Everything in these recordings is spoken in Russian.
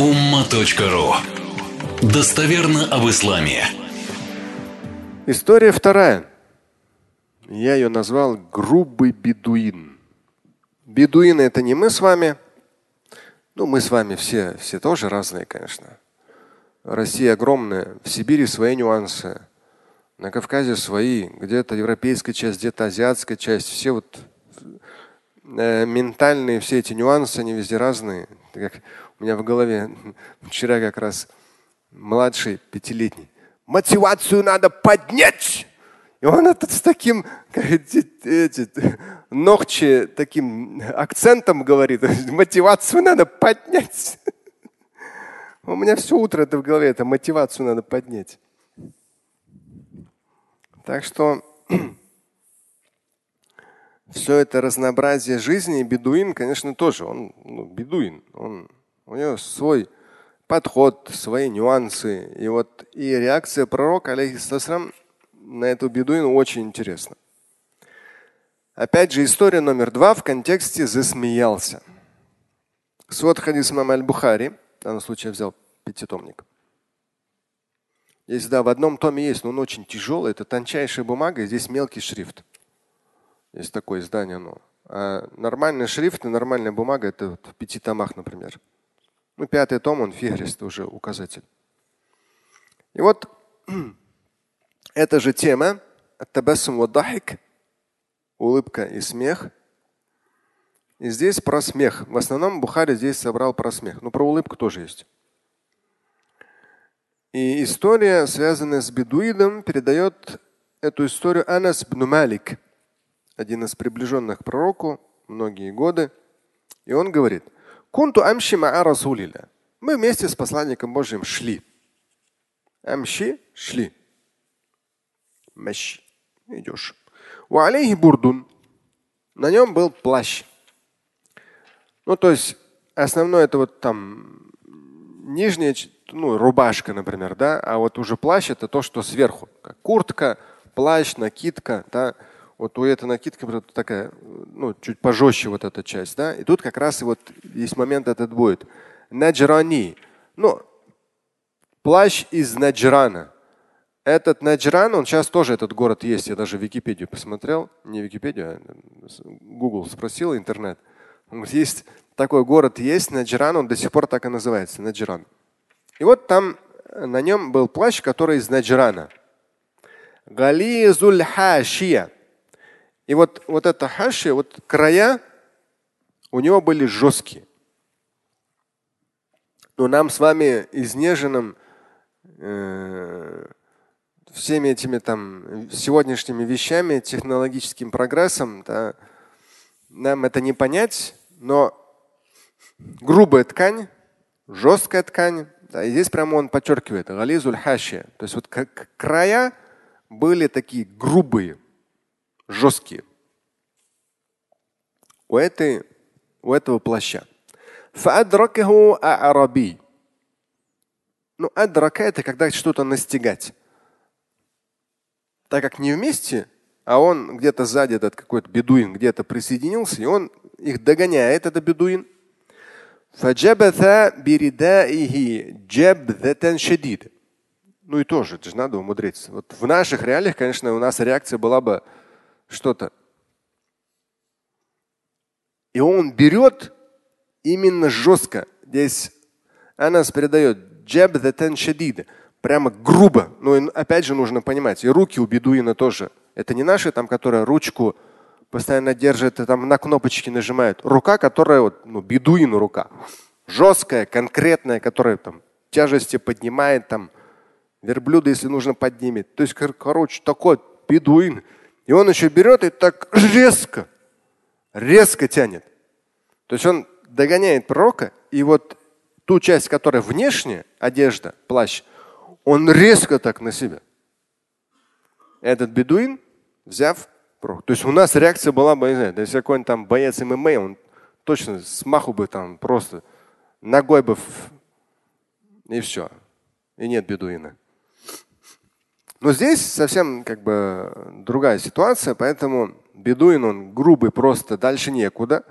umma.ru Достоверно об исламе. История вторая. Я ее назвал грубый бедуин. Бедуины это не мы с вами. Ну, мы с вами все, все тоже разные, конечно. Россия огромная, в Сибири свои нюансы, на Кавказе свои, где-то европейская часть, где-то азиатская часть. Все вот э, ментальные все эти нюансы, они везде разные. Как меня в голове вчера как раз младший пятилетний. Мотивацию надо поднять. И он этот с таким эти, ногчи таким акцентом говорит, мотивацию надо поднять. У меня все утро это в голове, это мотивацию надо поднять. Так что все это разнообразие жизни, бедуин, конечно, тоже, он ну, бедуин, он, у него свой подход, свои нюансы. И вот и реакция пророка, алейхиссалам, на эту бедуину очень интересна. Опять же, история номер два в контексте засмеялся. Свод хадис имам аль-Бухари, в данном случае я взял пятитомник. Есть, да, в одном томе есть, но он очень тяжелый, это тончайшая бумага, и здесь мелкий шрифт. Есть такое издание. Но. А нормальный шрифт и нормальная бумага это вот в пяти томах, например. Ну, пятый том, он фигрист, уже указатель. И вот эта же тема, улыбка и смех. И здесь про смех. В основном Бухари здесь собрал про смех. Но про улыбку тоже есть. И история, связанная с бедуидом, передает эту историю Анас бн Малик – один из приближенных к пророку многие годы. И он говорит, Кунту амши расулиля. Мы вместе с посланником Божьим шли. Амши – шли. Мащи – идешь. У алейхи бурдун. На нем был плащ. Ну, то есть основное это вот там нижняя, ну, рубашка, например, да, а вот уже плащ это то, что сверху. Как куртка, плащ, накидка, да. Вот у этой накидки вот такая, ну, чуть пожестче вот эта часть, да. И тут как раз и вот есть момент этот будет. Наджрани. Ну, плащ из Наджрана. Этот Наджран, он сейчас тоже этот город есть. Я даже Википедию посмотрел. Не Википедию, а Google спросил, интернет. Он говорит, есть такой город есть, Наджран, он до сих пор так и называется, Наджран. И вот там на нем был плащ, который из Наджрана. Гализуль хашия. И вот, вот эта хашия, вот края у него были жесткие. Но нам с вами изнеженным э, всеми этими там сегодняшними вещами, технологическим прогрессом, да, нам это не понять, но грубая ткань, жесткая ткань, да, и здесь прямо он подчеркивает, гализуль хашия. То есть вот края были такие грубые, жесткие. У, этой, у этого плаща. Ну, адрака это когда что-то настигать. Так как не вместе, а он где-то сзади, этот какой-то бедуин, где-то присоединился, и он их догоняет, это бедуин. Ну и тоже, это же надо умудриться. Вот в наших реалиях, конечно, у нас реакция была бы что-то. И он берет именно жестко. Здесь Анас передает шадид, прямо грубо. Но опять же нужно понимать, и руки у бедуина тоже. Это не наши, там, которые ручку постоянно держат там на кнопочки нажимают. Рука, которая вот, ну, бедуину рука. Жесткая, конкретная, которая там тяжести поднимает, там, верблюда, если нужно, поднимет. То есть, короче, такой бедуин. И он еще берет и так резко, резко тянет. То есть он догоняет пророка, и вот ту часть, которая внешняя, одежда, плащ, он резко так на себя. Этот бедуин, взяв пророк. То есть у нас реакция была бы, не знаю, если какой-нибудь там боец ММА, он точно смаху бы там просто ногой бы в... и все. И нет бедуина. Но здесь совсем как бы другая ситуация, поэтому бедуин он грубый просто, дальше некуда.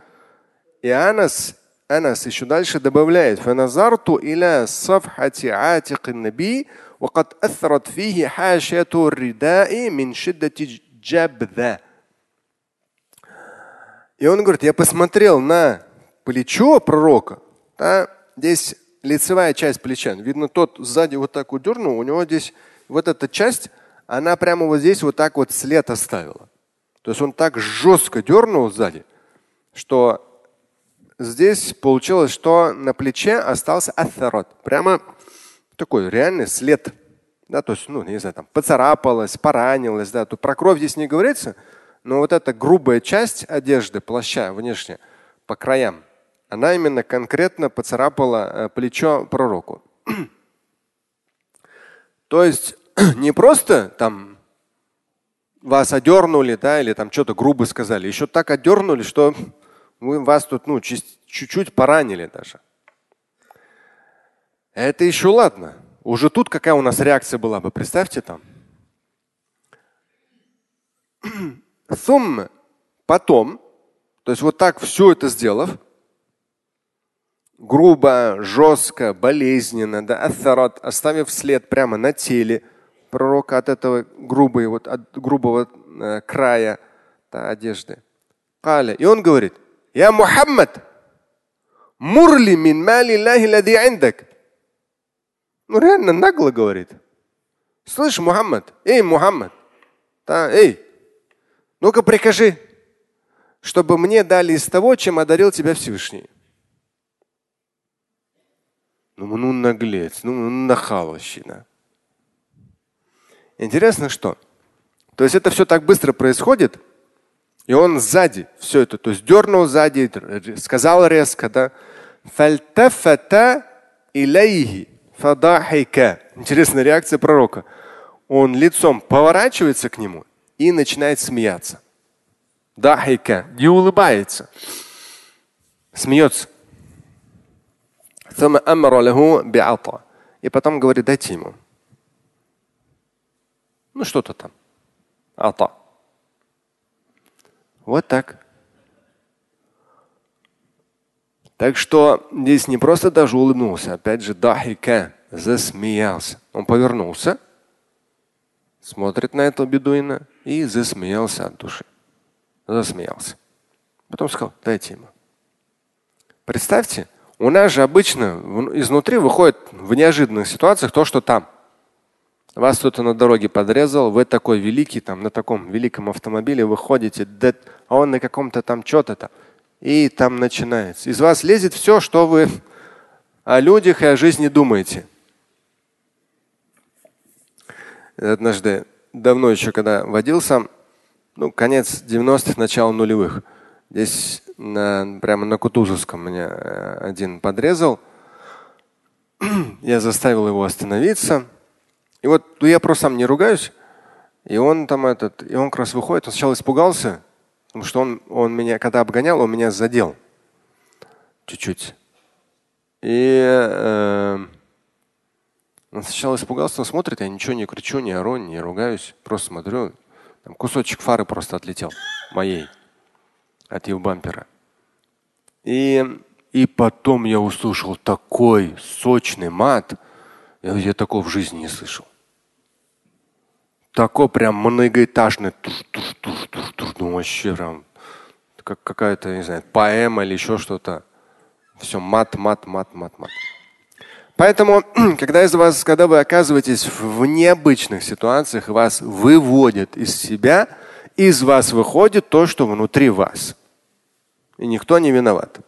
И Анас Анас еще дальше добавляет. فنظرت إلى صفحة عاتق النبي وقد أثرت فيه حاشية الرداء من شدة جبذة. И он говорит, я посмотрел на плечо пророка. Да, здесь лицевая часть плеча. Видно, тот сзади вот так вот дернул, у него здесь вот эта часть, она прямо вот здесь вот так вот след оставила. То есть он так жестко дернул сзади, что здесь получилось, что на плече остался аthарат. Прямо такой реальный след. Да, то есть, ну, не знаю, там поцарапалась, поранилась, да. Тут про кровь здесь не говорится, но вот эта грубая часть одежды, плаща внешне, по краям, она именно конкретно поцарапала э, плечо пророку. То есть не просто там вас одернули, да, или там что-то грубо сказали, еще так одернули, что вы, вас тут ну, чуть-чуть поранили даже. Это еще ладно. Уже тут какая у нас реакция была бы, представьте там. Сумма. Потом, то есть вот так все это сделав, грубо, жестко, болезненно, да, оставив след прямо на теле пророка от этого грубой, вот от грубого э, края да, одежды. Каля. И он говорит, я Мухаммад, мурли мин мали индак. Ну реально нагло говорит. Слышь, Мухаммад, эй, Мухаммад, да, эй, ну-ка прикажи, чтобы мне дали из того, чем одарил тебя Всевышний. Ну, ну наглец, ну, ну нахаловщина. Интересно, что? То есть это все так быстро происходит, и он сзади все это, то есть дернул сзади, сказал резко, да. Интересная реакция пророка. Он лицом поворачивается к нему и начинает смеяться. Дахика, не улыбается, смеется. И потом говорит, дайте ему. Ну что-то там. Ата. Вот так. Так что здесь не просто даже улыбнулся, опять же, дахика, засмеялся. Он повернулся, смотрит на этого бедуина и засмеялся от души. Засмеялся. Потом сказал, дайте ему. Представьте, у нас же обычно изнутри выходит в неожиданных ситуациях то, что там. Вас кто-то на дороге подрезал, вы такой великий, там на таком великом автомобиле выходите, а он на каком-то там что-то там. И там начинается. Из вас лезет все, что вы о людях и о жизни думаете. Однажды, давно еще, когда водил сам, ну, конец 90-х, начало нулевых. Здесь на, прямо на Кутузовском меня э, один подрезал. Я заставил его остановиться. И вот ну, я просто сам не ругаюсь. И он там этот, и он как раз выходит, он сначала испугался, потому что он, он меня, когда обгонял, он меня задел чуть-чуть. И э, он сначала испугался, он смотрит, я ничего не кричу, не ору, не ругаюсь, просто смотрю. Там кусочек фары просто отлетел моей от его бампера. И, и потом я услышал такой сочный мат. Я, я такого в жизни не слышал. Такой прям многоэтажный. Туш, туш, туш, туш, туш. Ну вообще прям как какая-то, не знаю, поэма или еще что-то. Все мат, мат, мат, мат, мат. Поэтому, когда из вас, когда вы оказываетесь в необычных ситуациях, вас выводят из себя, из вас выходит то, что внутри вас. И никто не виноват.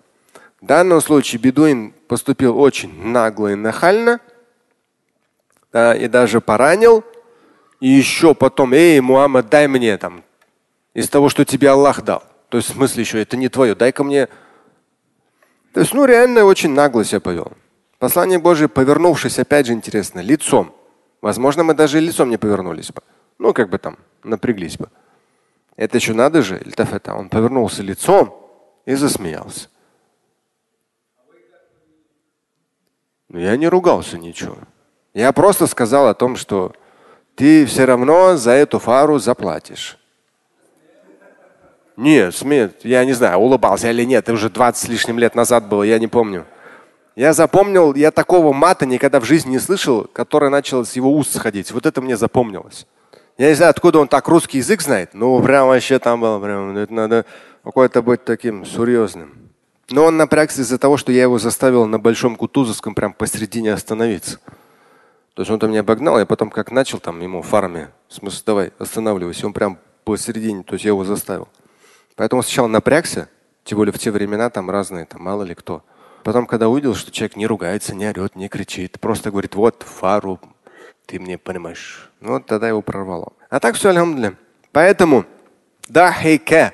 В данном случае бедуин поступил очень нагло и нахально, да, и даже поранил, и еще потом, эй, Муаммад, дай мне там из того, что тебе Аллах дал. То есть в смысле еще, это не твое, дай-ка мне. То есть, ну, реально очень нагло себя повел. Послание Божие, повернувшись, опять же интересно, лицом. Возможно, мы даже лицом не повернулись бы. Ну, как бы там, напряглись бы. Это еще надо же, Он повернулся лицом и засмеялся. Но я не ругался ничего. Я просто сказал о том, что ты все равно за эту фару заплатишь. Нет, смеет. Я не знаю, улыбался или нет. Это уже 20 с лишним лет назад было, я не помню. Я запомнил, я такого мата никогда в жизни не слышал, который начал с его уст сходить. Вот это мне запомнилось. Я не знаю, откуда он так русский язык знает. Ну, прям вообще там было, прям, это надо какой-то быть таким серьезным. Но он напрягся из-за того, что я его заставил на Большом Кутузовском прям посередине остановиться. То есть он там меня обогнал, я потом как начал там ему фарме, в смысле, давай, останавливайся, он прям посередине, то есть я его заставил. Поэтому сначала напрягся, тем более в те времена там разные, там мало ли кто. Потом, когда увидел, что человек не ругается, не орет, не кричит, просто говорит, вот фару, ты мне понимаешь. Ну, вот тогда его прорвало. А так все, алямдуля. Поэтому, да, хейке,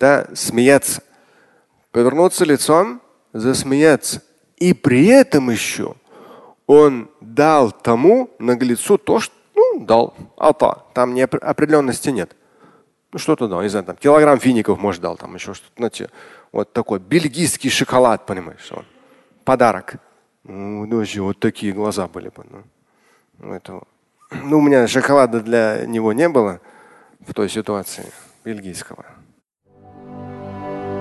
да, смеяться. Повернуться лицом, засмеяться. И при этом еще он дал тому наглецу то, что ну, дал. Ата. Там не определенности нет. Ну что-то дал, не знаю, там килограмм фиников, может, дал, там еще что-то. Знаете, вот такой бельгийский шоколад, понимаешь, он. подарок. Ну, вообще, вот такие глаза были бы. Ну, ну, это, ну, у меня шоколада для него не было в той ситуации бельгийского.